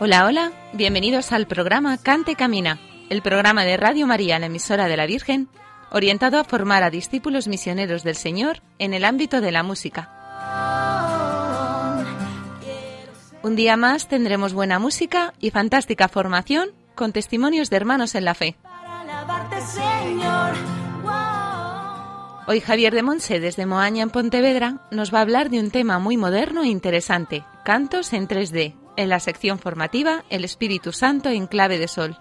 Hola, hola, bienvenidos al programa Cante Camina, el programa de Radio María, la emisora de la Virgen, orientado a formar a discípulos misioneros del Señor en el ámbito de la música. Un día más tendremos buena música y fantástica formación con testimonios de hermanos en la fe. Hoy Javier de Monse desde Moaña en Pontevedra nos va a hablar de un tema muy moderno e interesante, cantos en 3D, en la sección formativa El Espíritu Santo en clave de sol.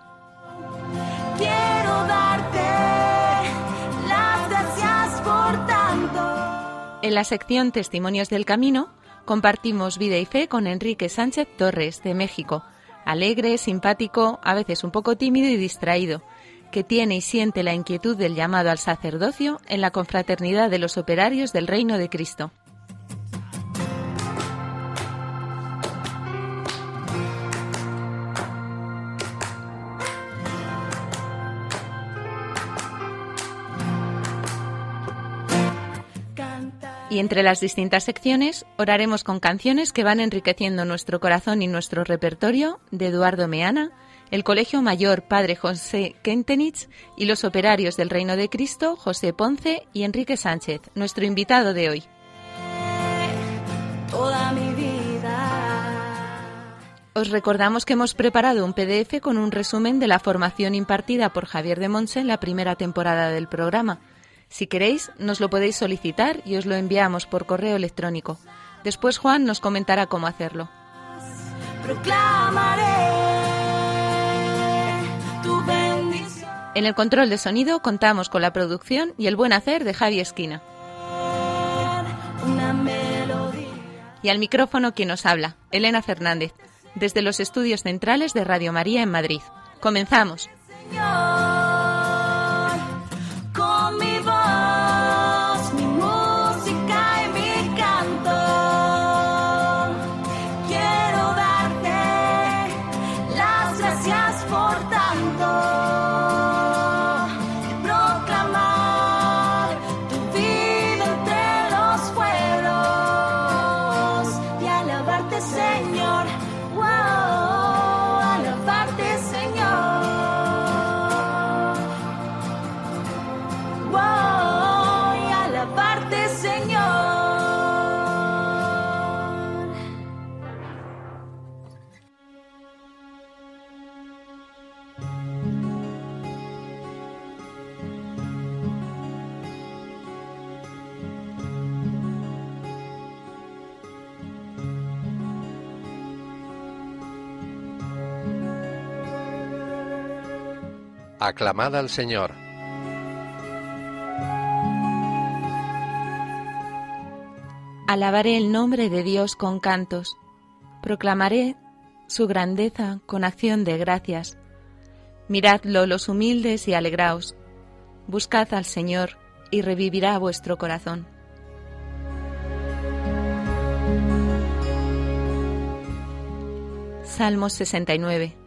Quiero darte las gracias por tanto. En la sección Testimonios del Camino compartimos vida y fe con Enrique Sánchez Torres, de México, alegre, simpático, a veces un poco tímido y distraído, que tiene y siente la inquietud del llamado al sacerdocio en la confraternidad de los operarios del Reino de Cristo. Y entre las distintas secciones oraremos con canciones que van enriqueciendo nuestro corazón y nuestro repertorio de Eduardo Meana, el Colegio Mayor Padre José Kentenich y los operarios del Reino de Cristo José Ponce y Enrique Sánchez, nuestro invitado de hoy. toda mi vida. Os recordamos que hemos preparado un PDF con un resumen de la formación impartida por Javier de Monse en la primera temporada del programa. Si queréis, nos lo podéis solicitar y os lo enviamos por correo electrónico. Después Juan nos comentará cómo hacerlo. En el control de sonido contamos con la producción y el buen hacer de Javi Esquina. Y al micrófono quien nos habla, Elena Fernández, desde los estudios centrales de Radio María en Madrid. Comenzamos. Aclamad al Señor. Alabaré el nombre de Dios con cantos. Proclamaré su grandeza con acción de gracias. Miradlo los humildes y alegraos. Buscad al Señor y revivirá vuestro corazón. Salmos 69.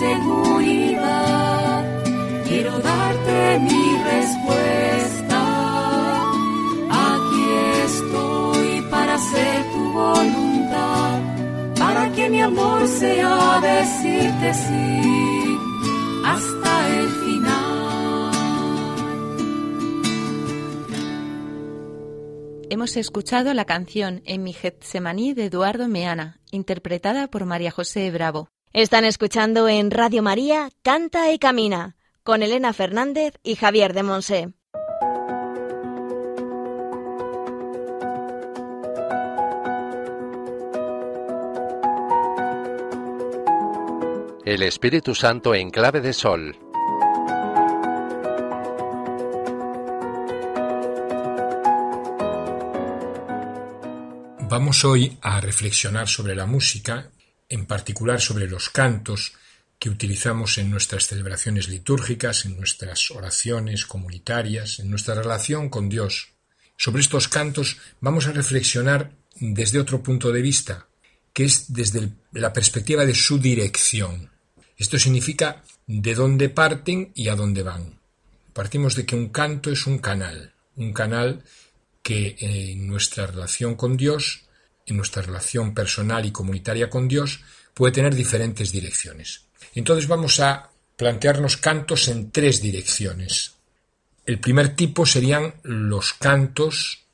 Mi inseguridad, quiero darte mi respuesta. Aquí estoy para hacer tu voluntad, para que mi amor sea decirte sí hasta el final. Hemos escuchado la canción En mi Getsemaní de Eduardo Meana, interpretada por María José Bravo. Están escuchando en Radio María Canta y Camina con Elena Fernández y Javier de Monse. El Espíritu Santo en clave de sol. Vamos hoy a reflexionar sobre la música, en particular sobre los cantos que utilizamos en nuestras celebraciones litúrgicas, en nuestras oraciones comunitarias, en nuestra relación con Dios. Sobre estos cantos vamos a reflexionar desde otro punto de vista, que es desde la perspectiva de su dirección. Esto significa de dónde parten y a dónde van. Partimos de que un canto es un canal, un canal que eh, en nuestra relación con Dios, en nuestra relación personal y comunitaria con Dios, puede tener diferentes direcciones. Entonces vamos a plantearnos cantos en tres direcciones. El primer tipo serían los cantos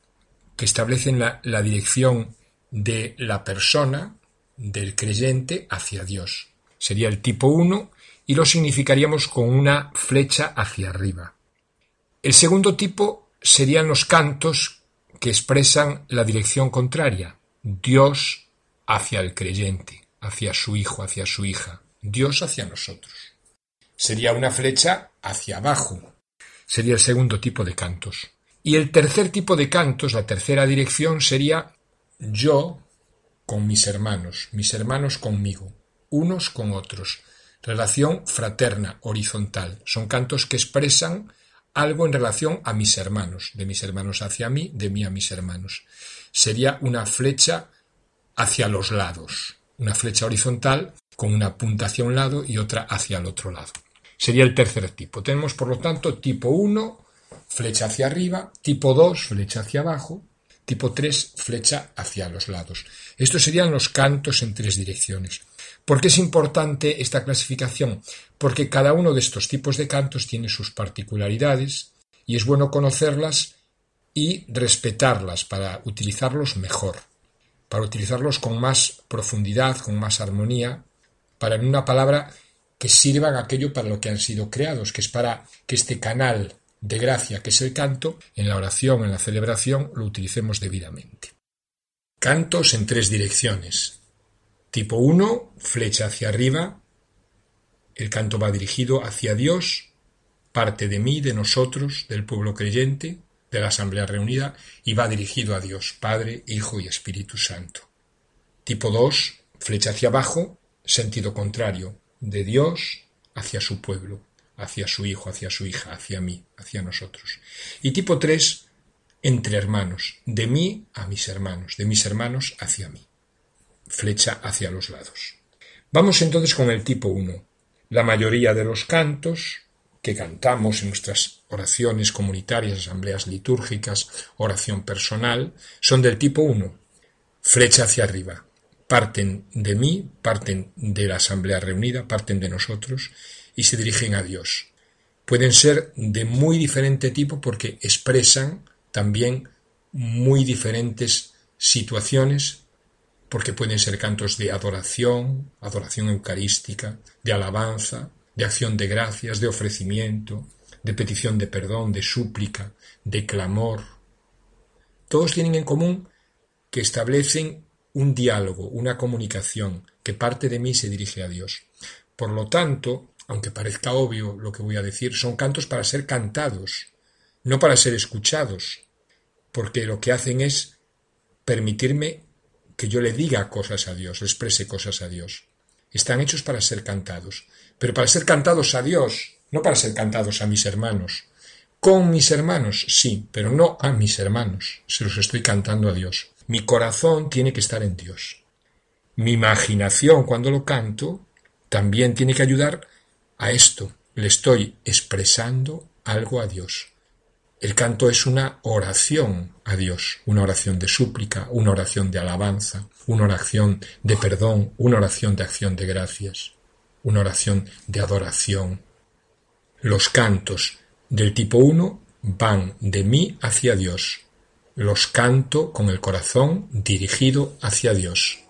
que establecen la, dirección de la persona, del creyente, hacia Dios. Sería el tipo 1 y lo significaríamos con una flecha hacia arriba. El segundo tipo serían los cantos que expresan la dirección contraria, Dios hacia el creyente, hacia su hijo, hacia su hija, Dios hacia nosotros. Sería una flecha hacia abajo. Sería el segundo tipo de cantos. Y el tercer tipo de cantos, la tercera dirección, sería yo con mis hermanos, mis hermanos conmigo, unos con otros. Relación fraterna, horizontal. Son cantos que expresan algo en relación a mis hermanos, de mis hermanos hacia mí, de mí a mis hermanos. Sería una flecha hacia los lados, una flecha horizontal con una punta hacia un lado y otra hacia el otro lado. Sería el tercer tipo. Tenemos, por lo tanto, tipo 1, flecha hacia arriba, tipo 2, flecha hacia abajo, tipo 3, flecha hacia los lados. Estos serían los cantos en tres direcciones. ¿Por qué es importante esta clasificación? Porque cada uno de estos tipos de cantos tiene sus particularidades y es bueno conocerlas y respetarlas para utilizarlos mejor, para utilizarlos con más profundidad, con más armonía, para en una palabra que sirvan aquello para lo que han sido creados, que es para que este canal de gracia que es el canto, en la oración, en la celebración, lo utilicemos debidamente. Cantos en tres direcciones. Tipo 1, flecha hacia arriba. El canto va dirigido hacia Dios, parte de mí, de nosotros, del pueblo creyente, de la Asamblea reunida, y va dirigido a Dios, Padre, Hijo y Espíritu Santo. Tipo 2, flecha hacia abajo, sentido contrario, de Dios hacia su pueblo, hacia su hijo, hacia su hija, hacia mí, hacia nosotros. Y tipo 3, entre hermanos, de mí a mis hermanos, de mis hermanos hacia mí flecha hacia los lados. Vamos entonces con el tipo 1. La mayoría de los cantos que cantamos en nuestras oraciones comunitarias, asambleas litúrgicas, oración personal, son del tipo 1. Flecha hacia arriba. Parten de mí, parten de la asamblea reunida, parten de nosotros y se dirigen a Dios. Pueden ser de muy diferente tipo porque expresan también muy diferentes situaciones porque pueden ser cantos de adoración, adoración eucarística, de alabanza, de acción de gracias, de ofrecimiento, de petición de perdón, de súplica, de clamor. Todos tienen en común que establecen un diálogo, una comunicación, que parte de mí se dirige a Dios. Por lo tanto, aunque parezca obvio lo que voy a decir, son cantos para ser cantados, no para ser escuchados, porque lo que hacen es permitirme que yo le diga cosas a Dios, le exprese cosas a Dios. Están hechos para ser cantados, pero para ser cantados a Dios, no para ser cantados a mis hermanos. Con mis hermanos, sí, pero no a mis hermanos. Se los estoy cantando a Dios. Mi corazón tiene que estar en Dios. Mi imaginación, cuando lo canto, también tiene que ayudar a esto. Le estoy expresando algo a Dios. El canto es una oración a Dios, una oración de súplica, una oración de alabanza, una oración de perdón, una oración de acción de gracias, una oración de adoración. Los cantos del tipo 1 van de mí hacia Dios. Los canto con el corazón dirigido hacia Dios.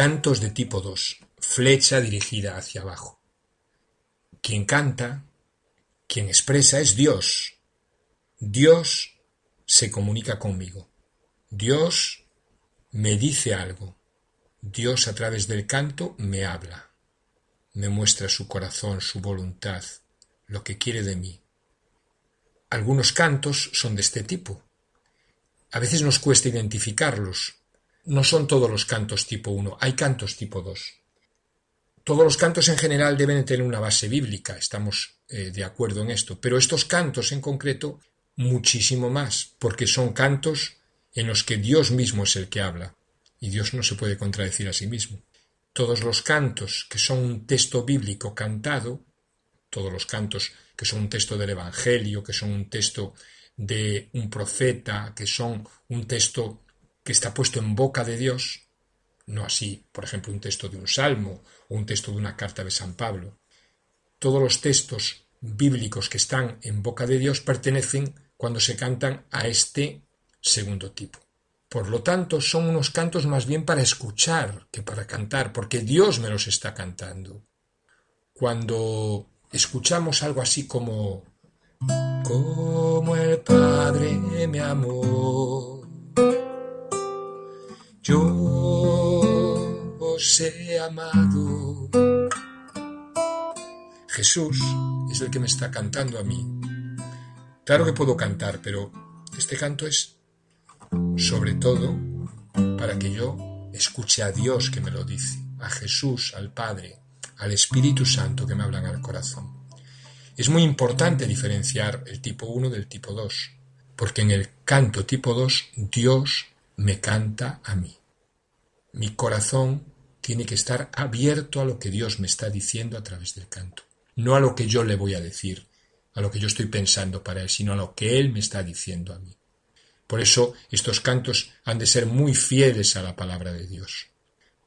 Cantos de tipo 2. Flecha dirigida hacia abajo. Quien canta Quien expresa es Dios. Dios se comunica conmigo. Dios me dice algo. Dios a través del canto me habla. Me muestra su corazón, su voluntad, lo que quiere de mí. Algunos cantos son de este tipo. A veces nos cuesta identificarlos. No son todos los cantos tipo 1, hay cantos tipo 2. Todos los cantos en general deben tener una base bíblica, estamos eh, de acuerdo en esto, pero estos cantos en concreto muchísimo más, porque son cantos en los que Dios mismo es el que habla, y Dios no se puede contradecir a sí mismo. Todos los cantos que son un texto bíblico cantado, todos los cantos que son un texto del Evangelio, que son un texto de un profeta, que son un texto está puesto en boca de Dios, no así, por ejemplo, un texto de un salmo o un texto de una carta de San Pablo. Todos los textos bíblicos que están en boca de Dios pertenecen cuando se cantan a este segundo tipo. Por lo tanto, son unos cantos más bien para escuchar que para cantar, porque Dios me los está cantando. Cuando escuchamos algo así como como el Padre me amó, yo os he amado. Jesús es el que me está cantando a mí. Claro que puedo cantar, pero este canto es sobre todo para que yo escuche a Dios que me lo dice, a Jesús, al Padre, al Espíritu Santo que me hablan al corazón. Es muy importante diferenciar el tipo 1 del tipo 2, porque en el canto tipo 2 Dios me canta a mí. Mi corazón tiene que estar abierto a lo que Dios me está diciendo a través del canto, no a lo que yo le voy a decir, a lo que yo estoy pensando para Él, sino a lo que Él me está diciendo a mí. Por eso estos cantos han de ser muy fieles a la palabra de Dios,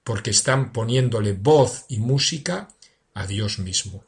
porque están poniéndole voz y música a Dios mismo.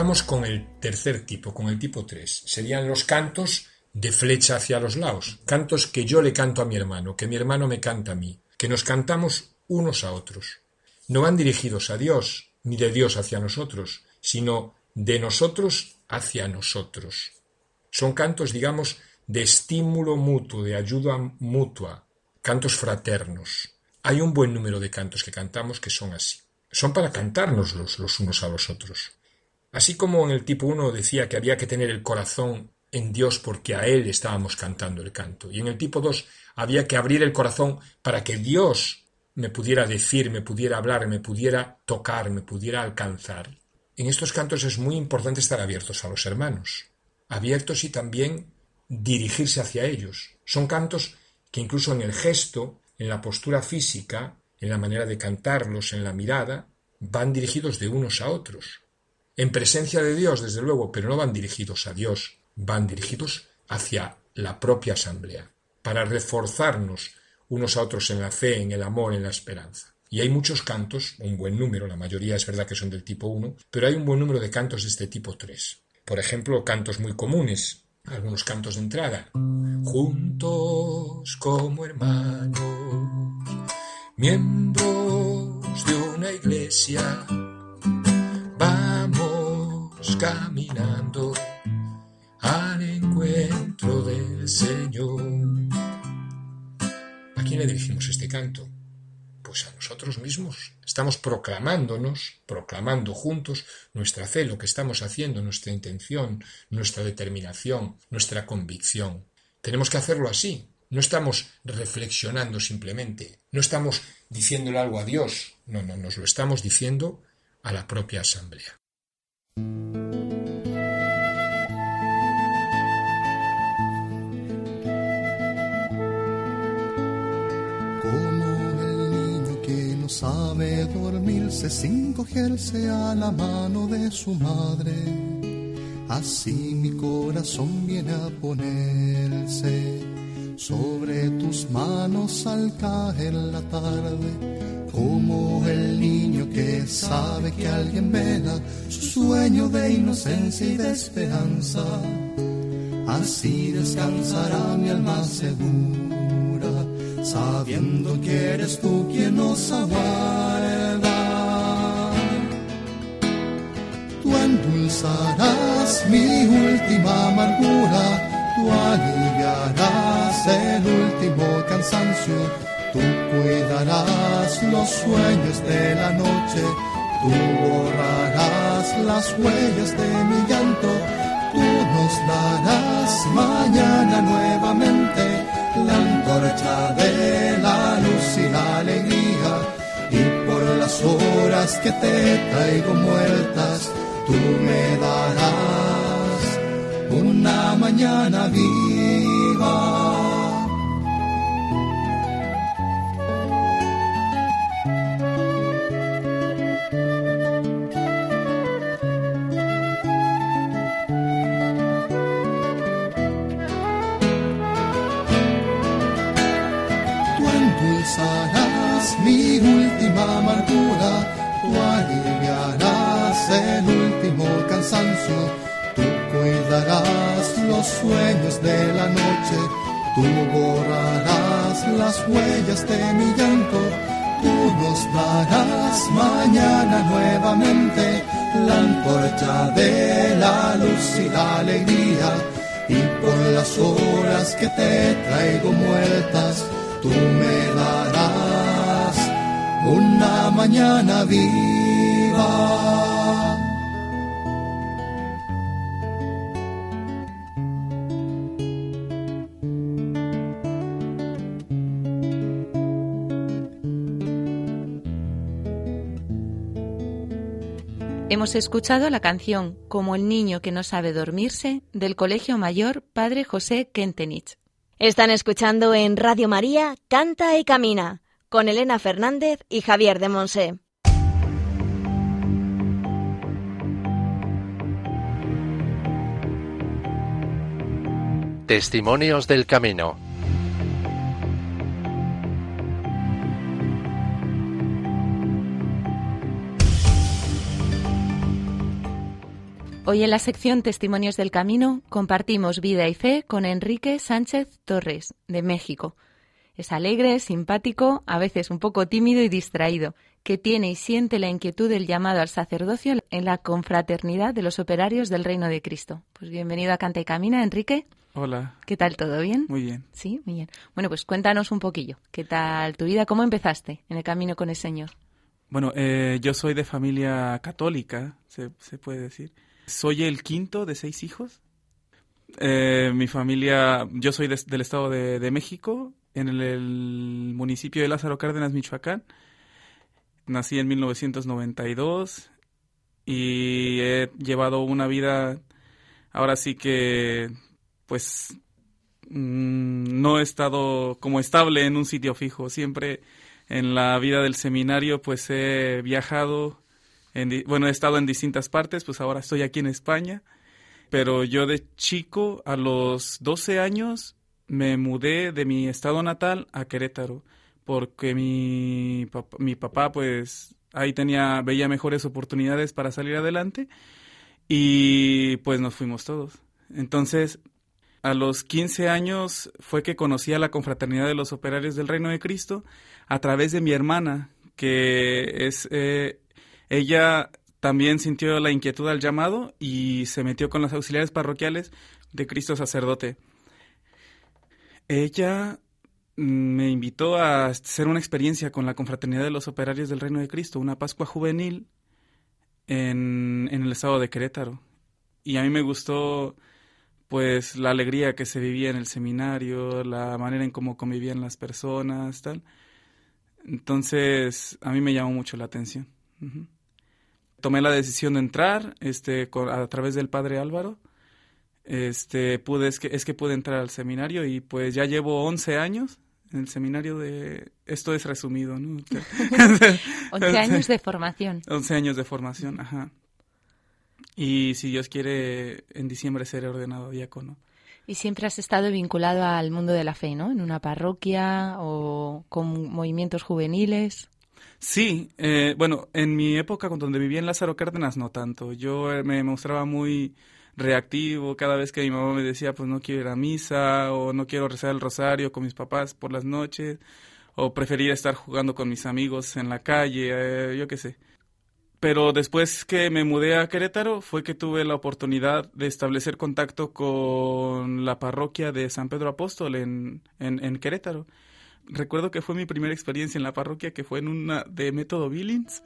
Vamos con el tercer tipo, con el tipo 3. Serían los cantos de flecha hacia los lados. Cantos que yo le canto a mi hermano, que mi hermano me canta a mí, que nos cantamos unos a otros. No van dirigidos a Dios, ni de Dios hacia nosotros, sino de nosotros hacia nosotros. Son cantos, digamos, de estímulo mutuo, de ayuda mutua, cantos fraternos. Hay un buen número de cantos que cantamos que son así. Son para cantárnoslos los, los unos a los otros. Así como en el tipo 1 decía que había que tener el corazón en Dios porque a Él estábamos cantando el canto. Y en el tipo 2 había que abrir el corazón para que Dios me pudiera decir, me pudiera hablar, me pudiera tocar, me pudiera alcanzar. En estos cantos es muy importante estar abiertos a los hermanos, abiertos y también dirigirse hacia ellos. Son cantos que incluso en el gesto, en la postura física, en la manera de cantarlos, en la mirada, van dirigidos de unos a otros en presencia de Dios, desde luego, pero no van dirigidos a Dios, van dirigidos hacia la propia asamblea, para reforzarnos unos a otros en la fe, en el amor, en la esperanza. Y hay muchos cantos, un buen número, la mayoría es verdad que son del tipo 1, pero hay un buen número de cantos de este tipo 3. Por ejemplo, cantos muy comunes, algunos cantos de entrada. Juntos como hermanos, miembros de una iglesia, caminando al encuentro del Señor. ¿A quién le dirigimos este canto? Pues a nosotros mismos. Estamos proclamándonos, proclamando juntos nuestra fe, lo que estamos haciendo, nuestra intención, nuestra determinación, nuestra convicción. Tenemos que hacerlo así. No estamos reflexionando simplemente, no estamos diciéndole algo a Dios, no, no, nos lo estamos diciendo a la propia asamblea. Como el niño que no sabe dormirse sin cogerse a la mano de su madre. Así mi corazón viene a ponerse sobre tus manos al caer la tarde, como el niño que sabe que alguien vela su sueño de inocencia y de esperanza. Así descansará mi alma segura, sabiendo que eres tú quien nos aguarda. Tú endulzarás mi última amargura tú aliviarás el último cansancio, tú cuidarás los sueños de la noche, tú borrarás las huellas de mi llanto, tú nos darás mañana nuevamente la antorcha de la luz y la alegría, y por las horas que te traigo muertas, tú me darás una mañana viva. Cansancio cuidarás los sueños de la noche, tú borrarás las huellas de mi llanto, tú nos darás mañana nuevamente la antorcha de la luz y la alegría, y por las horas que te traigo muertas, tú me darás una mañana viva. Hemos escuchado la canción Como el niño que no sabe dormirse del Colegio Mayor Padre José Kentenich. Están escuchando en Radio María Canta y Camina con Elena Fernández y Javier de Monse. Testimonios del Camino Hoy en la sección Testimonios del Camino compartimos vida y fe con Enrique Sánchez Torres, de México. Es alegre, simpático, a veces un poco tímido y distraído, que tiene y siente la inquietud del llamado al sacerdocio en la confraternidad de los operarios del Reino de Cristo. Pues bienvenido a Canta y Camina, Enrique. Hola. ¿Qué tal? ¿Todo bien? Muy bien. Sí, muy bien. Bueno, pues cuéntanos un poquillo. ¿Qué tal tu vida? ¿Cómo empezaste en el camino con el Señor? Bueno, eh, yo soy de familia católica, se, se puede decir. Soy el quinto de seis hijos. Eh, mi familia, yo soy de- del Estado de, de México, en el, el municipio de Lázaro Cárdenas, Michoacán. Nací en 1992 y he llevado una vida, ahora sí que, pues, mm, no he estado como estable en un sitio fijo. Siempre en la vida del seminario, pues he viajado bueno, he estado en distintas partes, pues ahora estoy aquí en España, pero yo de chico, a los 12 años, me mudé de mi estado natal a Querétaro, porque mi, mi papá, pues ahí tenía, veía mejores oportunidades para salir adelante y pues nos fuimos todos. Entonces, a los 15 años fue que conocí a la Confraternidad de los Operarios del Reino de Cristo a través de mi hermana, que es eh, ella también sintió la inquietud al llamado y se metió con los auxiliares parroquiales de Cristo sacerdote. Ella mm, me invitó a hacer una experiencia con la Confraternidad de los Operarios del Reino de Cristo, una Pascua juvenil en, en el estado de Querétaro. Y a mí me gustó pues la alegría que se vivía en el seminario, la manera en cómo convivían las personas, tal. Entonces, a mí me llamó mucho la atención. Tomé la decisión de entrar, este, a través del padre Álvaro. Este, pude, es que, es que pude entrar al seminario y pues ya llevo 11 años en el seminario de... Esto es resumido, ¿no? 11 años de formación. 11 años de formación, ajá. Y si Dios quiere, en diciembre seré ordenado diácono. Y siempre has estado vinculado al mundo de la fe, ¿no? En una parroquia o con movimientos juveniles. Sí, eh, bueno, en mi época cuando vivía en Lázaro Cárdenas no tanto. Yo eh, me mostraba muy reactivo cada vez que mi mamá me decía pues no quiero ir a misa o no quiero rezar el rosario con mis papás por las noches o prefería estar jugando con mis amigos en la calle, eh, yo qué sé. Pero después que me mudé a Querétaro fue que tuve la oportunidad de establecer contacto con la parroquia de San Pedro Apóstol en, en Querétaro. Recuerdo que fue mi primera experiencia en la parroquia, que fue en una de método Billings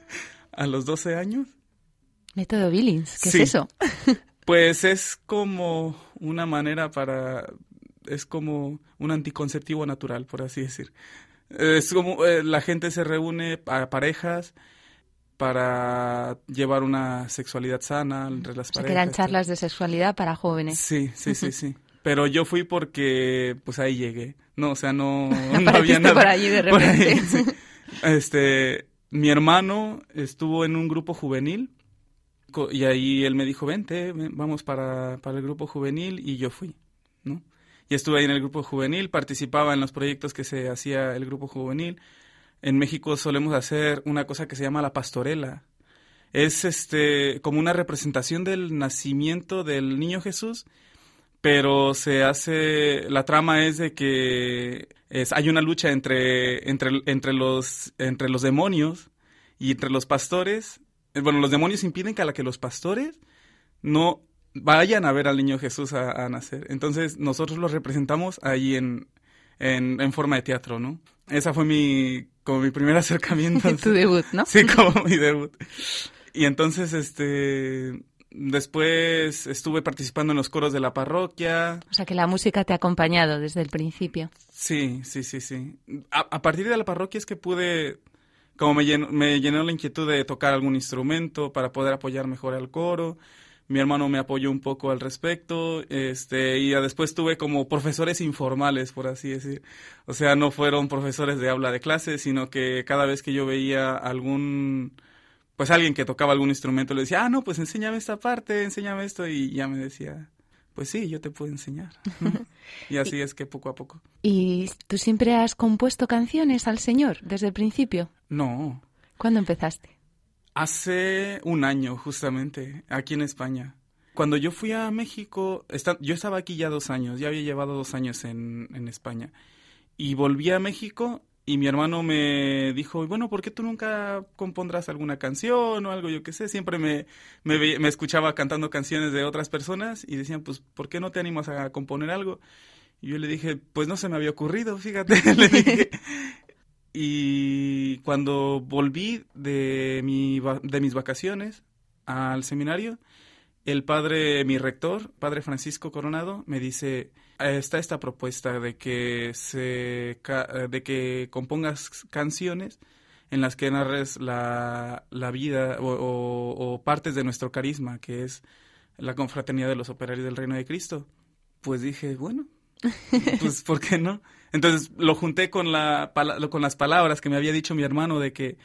a los 12 años. Método Billings, ¿qué Sí. es eso? Pues es como una manera para... es como un anticonceptivo natural, por así decir. Es como eh, la gente se reúne a parejas para llevar una sexualidad sana entre las O sea, que parejas. eran charlas de sexualidad para jóvenes. Sí, sí, sí, sí. Pero yo fui porque pues ahí llegué. No, o sea, no, no había nada. por allí de ahí, repente. sí. Este, mi hermano estuvo en un grupo juvenil y ahí él me dijo, vente, ven, vamos para, para el grupo juvenil y yo fui, ¿no? Y estuve ahí en el grupo juvenil, participaba en los proyectos que se hacía el grupo juvenil. En México solemos hacer una cosa que se llama la pastorela. Es este como una representación del nacimiento del niño Jesús, pero se hace la trama es de que es, hay una lucha entre entre entre los entre los demonios y entre los pastores. Eh, Bueno, los demonios impiden que a la que los pastores no vayan a ver al niño Jesús a, a nacer. Entonces nosotros lo representamos ahí en, en, en forma de teatro, ¿no? Esa fue mi como mi primer acercamiento. tu debut, ¿no? Sí, como mi debut. Y entonces, este, después estuve participando en los coros de la parroquia. O sea, que la música te ha acompañado desde el principio. Sí, sí, sí, sí. A, a partir de la parroquia es que pude, como me llenó, me llenó la inquietud de tocar algún instrumento para poder apoyar mejor al coro. Mi hermano me apoyó un poco al respecto, este, y después tuve como profesores informales, por así decir. O sea, no fueron profesores de habla de clase, sino que cada vez que yo veía algún, pues alguien que tocaba algún instrumento, le decía, ah, no, pues enséñame esta parte, enséñame esto, y ya me decía, pues sí, yo te puedo enseñar. y así es que poco a poco. ¿Y tú siempre has compuesto canciones al Señor desde el principio? No, ¿Cuándo empezaste? hace un año justamente, aquí en España. Cuando yo fui a México, esta- yo estaba aquí ya dos años, ya había llevado dos años en, en España. Y volví a México y mi hermano me dijo, bueno, ¿por qué tú nunca compondrás alguna canción o algo? Yo qué sé, siempre me, me, escuchaba cantando canciones de otras personas y decían, pues, ¿por qué no te animas a componer algo? Y yo le dije, pues no se me había ocurrido, fíjate. le dije. Y cuando volví de, mi, de mis vacaciones al seminario, el padre, mi rector, padre Francisco Coronado, me dice, "Eh, está esta propuesta de que, se, eh, de que compongas canciones en las que narres la, la vida o, partes de nuestro carisma, que es la confraternidad de los operarios del Reino de Cristo. Pues dije, bueno, pues ¿por qué no? Entonces lo junté con, la, con las palabras que me había dicho mi hermano de que,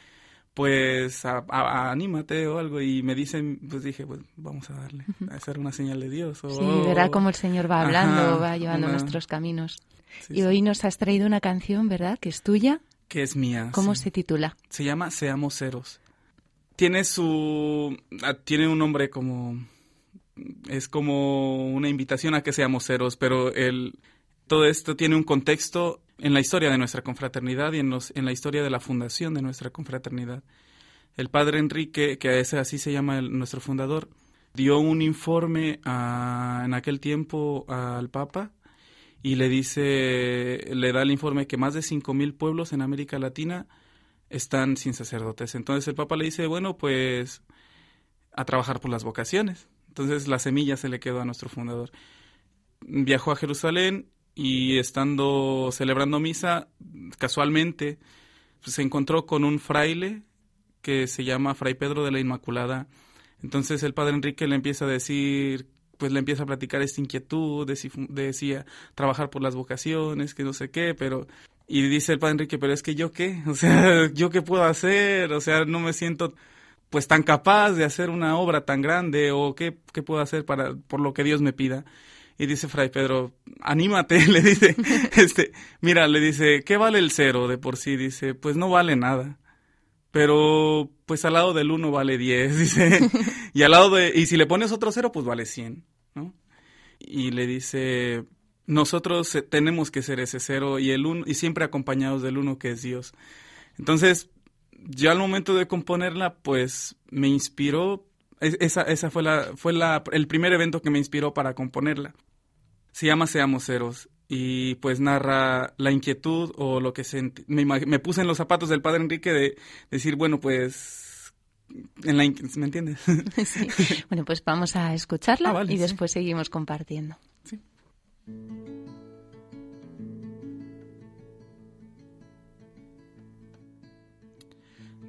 pues, a- anímate o algo. Y me dicen, pues dije, pues vamos a darle, a hacer una señal de Dios. O, Sí, verá cómo el Señor va hablando, Ajá, va llevando una- nuestros caminos. Sí, y sí. hoy nos has traído una canción, ¿verdad? Que es tuya. Que es mía. ¿Cómo sí. se titula? Se llama Seamos Ceros. Tiene su... ah, Tiene un nombre como... Es como una invitación a que seamos ceros, pero el, todo esto tiene un contexto en la historia de nuestra confraternidad y en, la historia de la fundación de nuestra confraternidad. El padre Enrique, que ese así se llama nuestro fundador, dio un informe en aquel tiempo al Papa y le dice, le da el informe que más de 5.000 pueblos en América Latina están sin sacerdotes. Entonces el Papa le dice, bueno, pues a trabajar por las vocaciones. Entonces la semilla se le quedó a nuestro fundador. Viajó a Jerusalén y estando celebrando misa, casualmente pues, se encontró con un fraile que se llama Fray Pedro de la Inmaculada. Entonces el padre Enrique le empieza a decir, pues le empieza a platicar esta inquietud de si fu- de si a trabajar por las vocaciones, que no sé qué, pero Y dice el padre Enrique, pero es que yo qué, o sea, yo qué puedo hacer, o sea, no me siento pues tan capaz de hacer una obra tan grande o qué, qué puedo hacer para por lo que Dios me pida. Y dice Fray Pedro, anímate, le dice, este, mira, le dice, ¿qué vale el cero de por sí? Dice, pues no vale nada. Pero, pues al lado del uno vale diez, dice. y al lado de, y si le pones otro cero, pues vale cien, ¿no? Y le dice, nosotros eh, tenemos que ser ese cero y el uno, y siempre acompañados del uno que es Dios. Entonces, yo al momento de componerla, pues me inspiró, es- esa, esa fue, la, fue la, el primer evento que me inspiró para componerla. Se llama Seamos Ceros y pues narra la inquietud o lo que sentí. Me, me puse en los zapatos del padre Enrique de decir, bueno, pues, en la, ¿me entiendes? Sí. Bueno, pues vamos a escucharla Ah, vale, y sí. después seguimos compartiendo.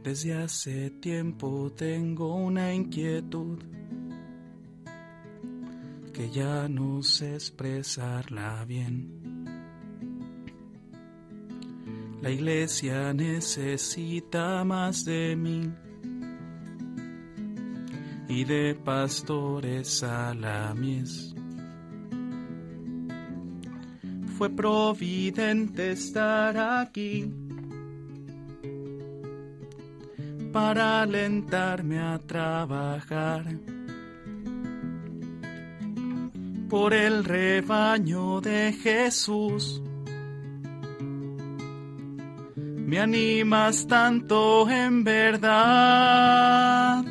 Desde hace tiempo tengo una inquietud que ya no sé expresarla bien. La iglesia necesita más de mí y de pastores a la mies. Fue providente estar aquí para alentarme a trabajar por el rebaño de Jesús. Me animas tanto en verdad.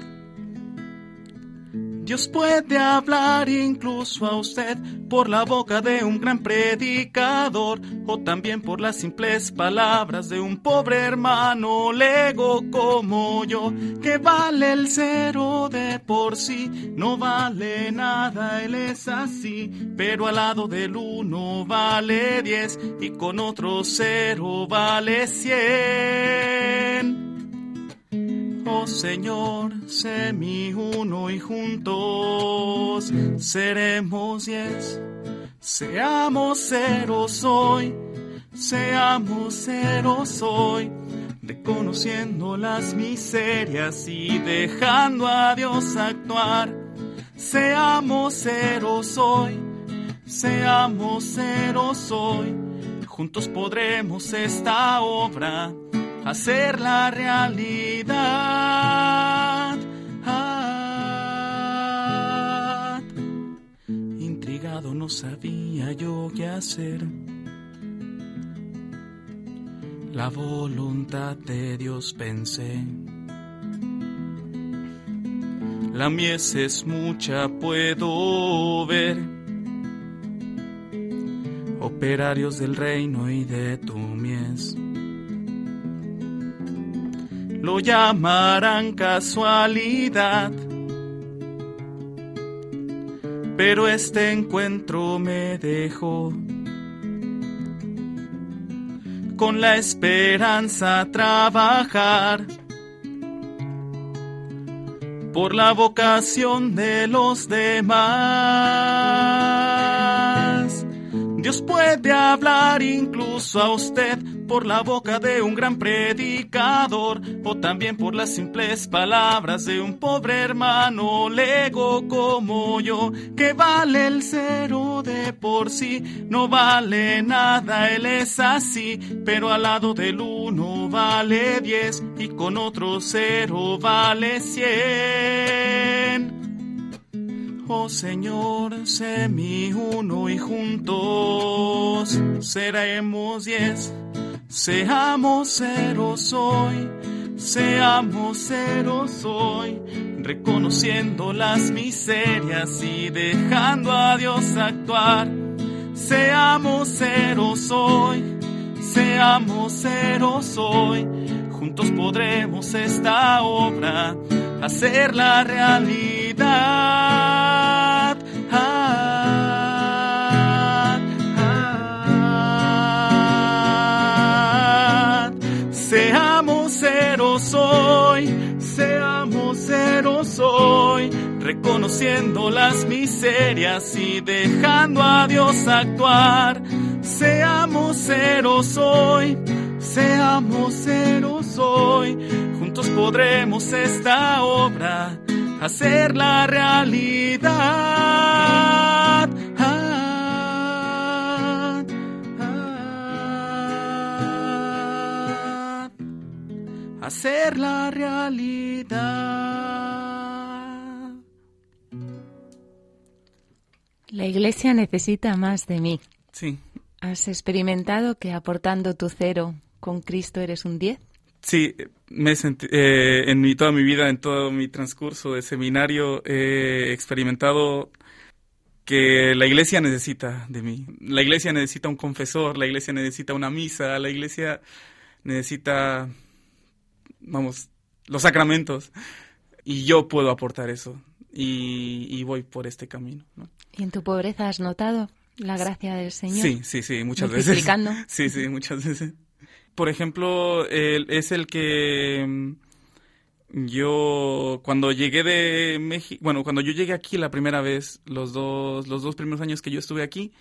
Dios puede hablar incluso a usted por la boca de un gran predicador o también por las simples palabras de un pobre hermano lego como yo, que vale el cero de por sí, no vale nada, él es así, pero al lado del uno vale diez y con otro cero vale cien. Oh Señor, sé mi uno y juntos seremos diez. Seamos ceros hoy, seamos ceros hoy, reconociendo las miserias y dejando a Dios actuar. Seamos ceros hoy, seamos ceros hoy, juntos podremos esta obra hacerla realidad. Ah, intrigado no sabía yo qué hacer. La voluntad de Dios pensé. La mies es mucha, puedo ver. Operarios del reino y de tu mies lo llamarán casualidad. Pero este encuentro me dejó con la esperanza trabajar por la vocación de los demás. Dios puede hablar incluso a usted por la boca de un gran predicador o también por las simples palabras de un pobre hermano lego como yo, que vale el cero de por sí, no vale nada, él es así, pero al lado del uno vale diez y con otro cero vale cien. Oh Señor, sé mi uno y juntos seremos diez. Seamos ceros hoy, seamos ceros hoy, reconociendo las miserias y dejando a Dios actuar. Seamos ceros hoy, seamos ceros hoy, juntos podremos esta obra hacerla realidad. Hoy, reconociendo las miserias y dejando a Dios actuar. Seamos ceros hoy, seamos ceros hoy, juntos podremos esta obra hacer la realidad. Ah, ah, hacer la realidad. La iglesia necesita más de mí. Sí, ¿Has experimentado que aportando tu cero con Cristo eres un 10? Sí, me sentí, eh, en mi, toda mi vida, en todo mi transcurso de seminario, he experimentado que la iglesia necesita de mí. La iglesia necesita un confesor, la iglesia necesita una misa, la iglesia necesita, vamos, los sacramentos. Y yo puedo aportar eso. Y, y voy por este camino. ¿no? ¿Y en tu pobreza has notado la gracia del Señor? Sí, sí, sí, muchas veces. Sí, sí, muchas veces. Por ejemplo, él es el que mm, yo cuando llegué de México, bueno, cuando yo llegué aquí la primera vez, los dos los dos primeros años que yo estuve aquí,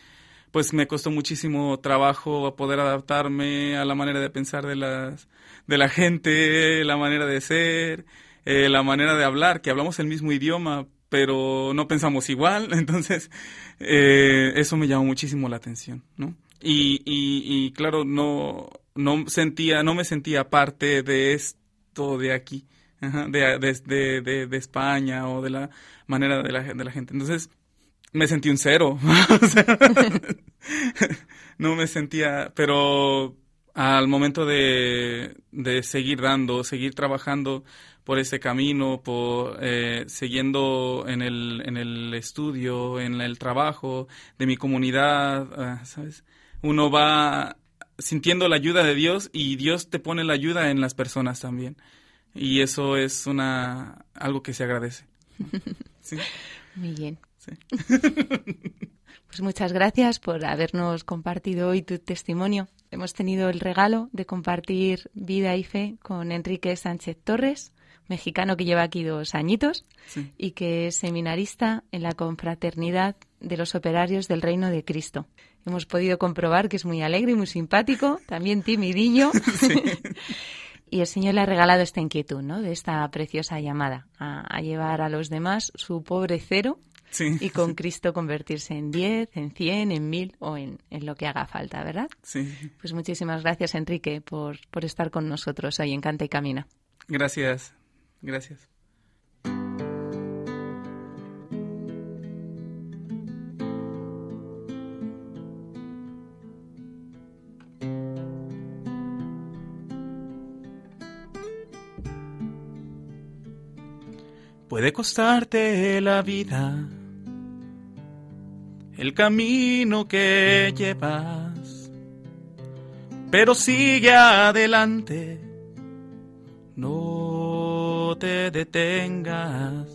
pues me costó muchísimo trabajo poder adaptarme a la manera de pensar de las de la gente, la manera de ser, eh, la manera de hablar, que hablamos el mismo idioma, pero no pensamos igual, entonces eh, eso me llamó muchísimo la atención, ¿no? Y, y, claro, no, no sentía, no me sentía parte de esto de aquí, de, de, de, de- España o de la manera de la, de la gente. Entonces, me sentí un cero. No me sentía, pero al momento de, de seguir dando, seguir trabajando por ese camino, por eh, siguiendo en el, en el estudio, en el trabajo de mi comunidad, ah, ¿sabes? Uno va sintiendo la ayuda de Dios y Dios te pone la ayuda en las personas también. Y eso es una algo que se agradece. Sí. Muy bien. Sí. Pues muchas gracias por habernos compartido hoy tu testimonio. Hemos tenido el regalo de compartir vida y fe con Enrique Sánchez Torres, mexicano que lleva aquí dos añitos Sí. y que es seminarista en la confraternidad de los operarios del Reino de Cristo. Hemos podido comprobar que es muy alegre y muy simpático, también timidillo. Y el Señor le ha regalado esta inquietud, ¿no? De esta preciosa llamada a, a llevar a los demás su pobre cero Sí. y con Cristo convertirse en 10, en 100, en 1000 o en, en lo que haga falta, ¿verdad? Sí. Pues muchísimas gracias, Enrique, por, por estar con nosotros hoy en Canta y Camina. Gracias. Gracias. Puede costarte la vida, el camino que llevas, pero sigue adelante te detengas.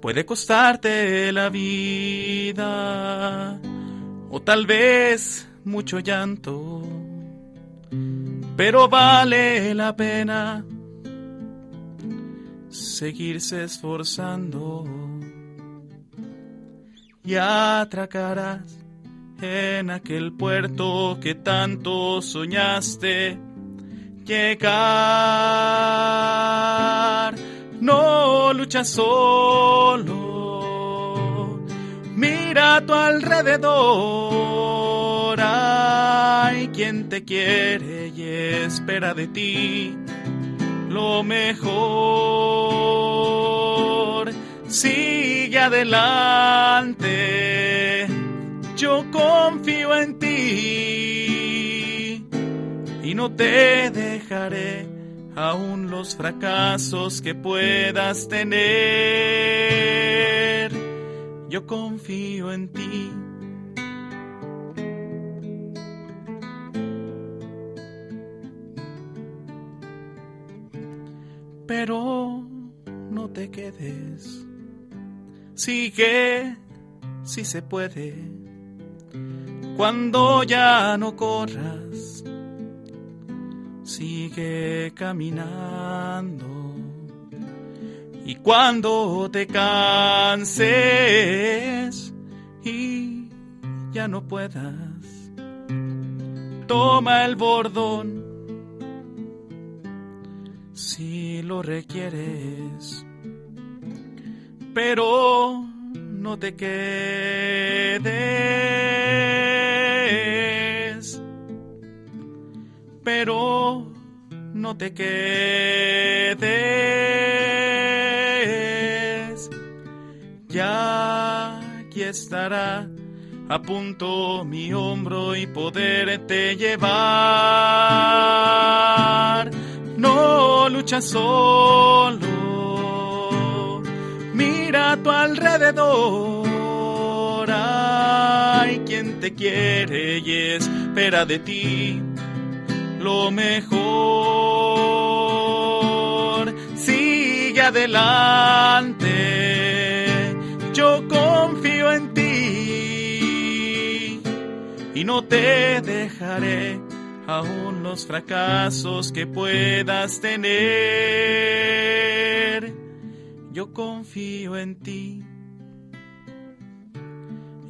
Puede costarte la vida o tal vez mucho llanto, pero vale la pena seguirse esforzando y atracarás en aquel puerto que tanto soñaste llegar. No luchas solo, mira a tu alrededor. Hay quien te quiere y espera de ti lo mejor. Sigue adelante, yo confío en ti no te dejaré aún los fracasos que puedas tener. Yo confío en ti. Pero no te quedes. Sigue si se puede. Cuando ya no corras sigue caminando. Y cuando te canses y ya no puedas, toma el bordón si lo requieres. Pero no te quedes. Pero no te quedes. Ya aquí estará a punto mi hombro y poderte llevar. No luchas solo, mira a tu alrededor. Hay quien te quiere y espera de ti lo mejor. Adelante, yo confío en ti y no te dejaré aún los fracasos que puedas tener. Yo confío en ti.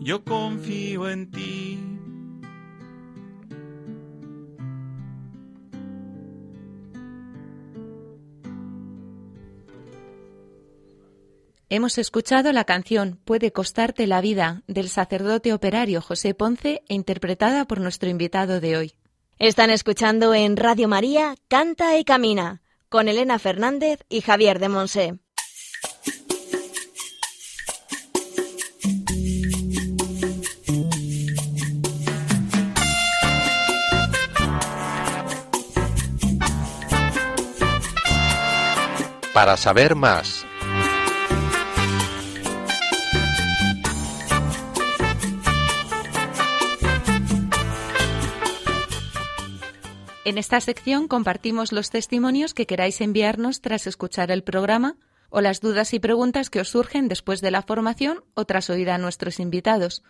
Yo confío en ti. Hemos escuchado la canción Puede costarte la vida del sacerdote operario José Ponce e interpretada por nuestro invitado de hoy. Están escuchando en Radio María Canta y Camina con Elena Fernández y Javier de Monse. Para saber más, En esta sección compartimos los testimonios que queráis enviarnos tras escuchar el programa o las dudas y preguntas que os surgen después de la formación o tras oír a nuestros invitados.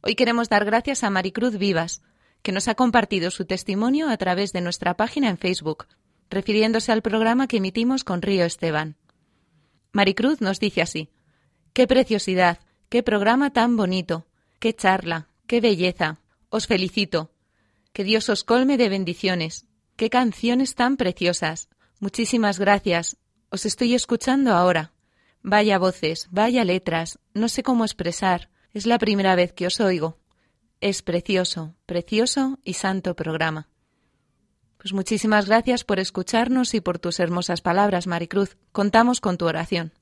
Hoy queremos dar gracias a Maricruz Vivas, que nos ha compartido su testimonio a través de nuestra página en Facebook, refiriéndose al programa que emitimos con Río Esteban. Maricruz nos dice así: ¡Qué preciosidad! ¡Qué programa tan bonito! ¡Qué charla! ¡Qué belleza! Os felicito. Que Dios os colme de bendiciones. Qué canciones tan preciosas. Muchísimas gracias. Os estoy escuchando ahora. Vaya voces, vaya letras. No sé cómo expresar. Es la primera vez que os oigo. Es precioso, precioso y santo programa. Pues muchísimas gracias por escucharnos y por tus hermosas palabras, Maricruz. Contamos con tu oración.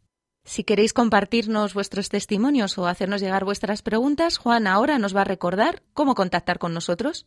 Si queréis compartirnos vuestros testimonios o hacernos llegar vuestras preguntas, Juan ahora nos va a recordar cómo contactar con nosotros.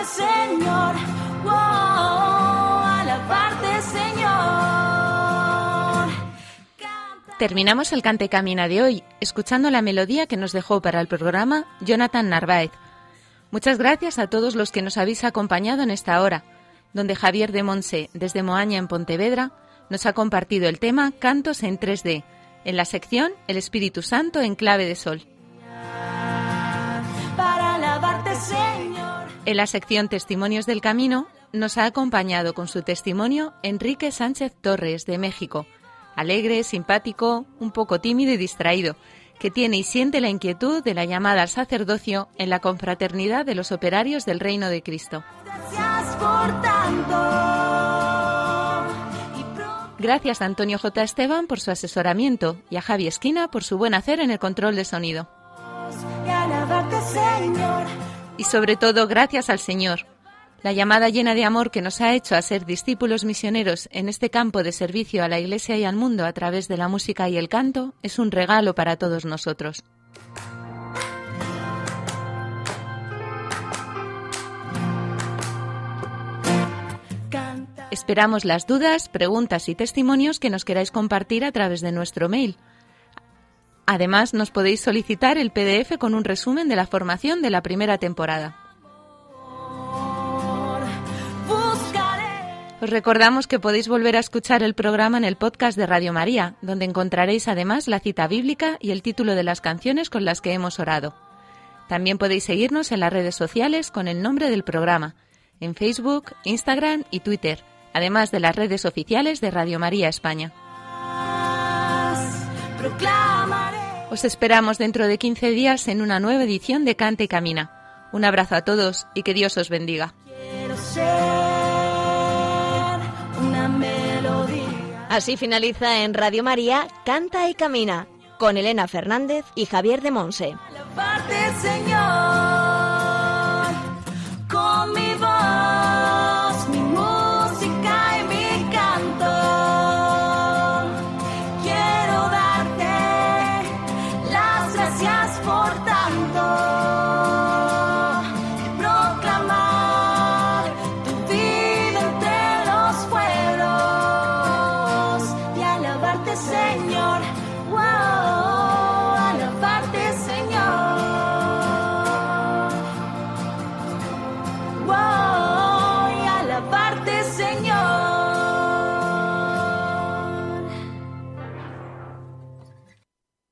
Alabarte Señor, wow, alabarte Señor. Terminamos el Cante Camina de hoy escuchando la melodía que nos dejó para el programa Jonathan Narváez. Muchas gracias a todos los que nos habéis acompañado en esta hora, donde Javier de Monse, desde Moaña en Pontevedra, nos ha compartido el tema Cantos en 3D, en la sección El Espíritu Santo en clave de sol. En la sección Testimonios del Camino nos ha acompañado con su testimonio Enrique Sánchez Torres, de México, alegre, simpático, un poco tímido y distraído, que tiene y siente la inquietud de la llamada al sacerdocio en la confraternidad de los operarios del Reino de Cristo. Gracias por tanto. Y pronto Gracias a Antonio J. Esteban por su asesoramiento y a Javi Esquina por su buen hacer en el control de sonido. y. Y sobre todo gracias al Señor, La llamada llena de amor que nos ha hecho a ser discípulos misioneros en este campo de servicio a la Iglesia y al mundo a través de la música y el canto es un regalo para todos nosotros. Esperamos las dudas, preguntas y testimonios que nos queráis compartir a través de nuestro mail. Además, nos podéis solicitar el PDF con un resumen de la formación de la primera temporada. Os recordamos que podéis volver a escuchar el programa en el podcast de Radio María, donde encontraréis además la cita bíblica y el título de las canciones con las que hemos orado. También podéis seguirnos en las redes sociales con el nombre del programa, en Facebook, Instagram y Twitter, además de las redes oficiales de Radio María España. Os esperamos dentro de 15 días en una nueva edición de Cante y Camina. Un abrazo a todos y que Dios os bendiga. Así finaliza en Radio María Canta y Camina con Elena Fernández y Javier de Monse.